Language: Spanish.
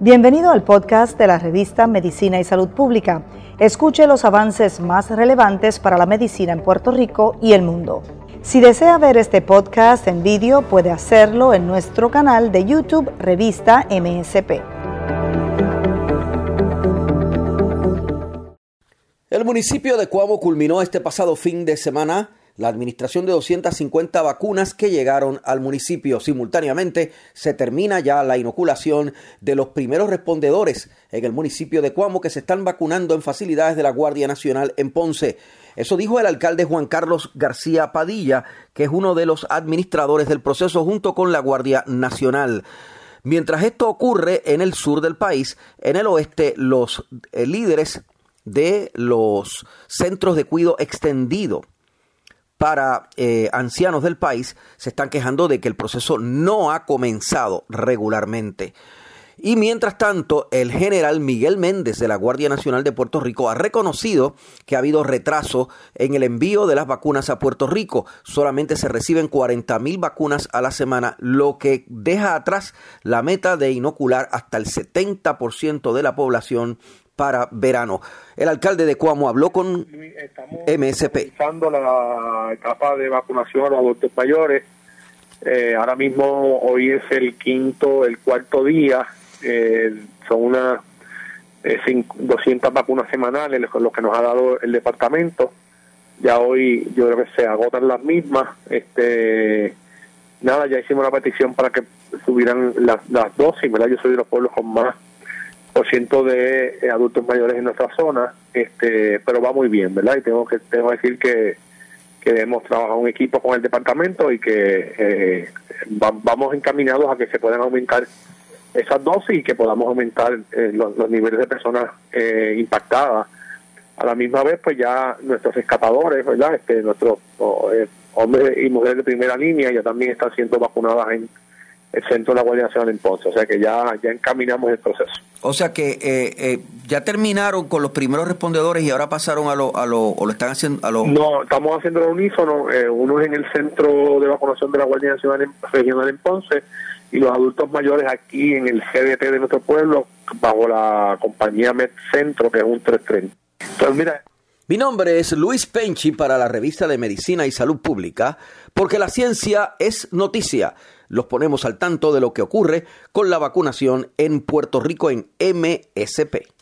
Bienvenido al podcast de la revista Medicina y Salud Pública. Escuche los avances más relevantes para la medicina en Puerto Rico y el mundo. Si desea ver este podcast en vídeo, puede hacerlo en nuestro canal de YouTube Revista MSP. El municipio de Cuamo culminó este pasado fin de semana la administración de 250 vacunas que llegaron al municipio. Simultáneamente se termina ya la inoculación de los primeros respondedores en el municipio de Cuamo que se están vacunando en facilidades de la Guardia Nacional en Ponce. Eso dijo el alcalde Juan Carlos García Padilla, que es uno de los administradores del proceso junto con la Guardia Nacional. Mientras esto ocurre en el sur del país, en el oeste los eh, líderes de los centros de cuidado extendido para eh, ancianos del país se están quejando de que el proceso no ha comenzado regularmente. Y mientras tanto, el general Miguel Méndez de la Guardia Nacional de Puerto Rico ha reconocido que ha habido retraso en el envío de las vacunas a Puerto Rico. Solamente se reciben 40 mil vacunas a la semana, lo que deja atrás la meta de inocular hasta el 70% de la población para verano. El alcalde de Cuamo habló con Estamos MSP. la etapa de vacunación a los adultos mayores. Eh, ahora mismo, hoy es el quinto, el cuarto día. Eh, son unas eh, 200 vacunas semanales lo que nos ha dado el departamento. Ya hoy yo creo que se agotan las mismas. Este, nada, ya hicimos la petición para que subieran las, las dosis, ¿verdad? Yo soy de los pueblos con más ciento de eh, adultos mayores en nuestra zona, este, pero va muy bien, ¿verdad? Y tengo que tengo que decir que, que hemos trabajado un equipo con el departamento y que eh, vamos encaminados a que se puedan aumentar esas dosis y que podamos aumentar eh, los, niveles de personas impactadas. A la misma vez, pues ya nuestros escapadores, ¿verdad? Este, nuestros hombres y mujeres de primera línea ya también están siendo vacunadas en el centro de la Guardia Nacional en Ponce, o sea que ya, ya encaminamos el proceso. O sea que eh, eh, ya terminaron con los primeros respondedores y ahora pasaron a lo, a lo, o lo están haciendo a lo... No, estamos haciendo el unísono, eh, uno es en el centro de vacunación de la Guardia Nacional en, regional en Ponce y los adultos mayores aquí en el CDT de nuestro pueblo bajo la compañía Med Centro, que es un 330. Entonces, mira... Mi nombre es Luis Penchi para la revista de Medicina y Salud Pública, porque la ciencia es noticia los ponemos al tanto de lo que ocurre con la vacunación en Puerto Rico en MSP.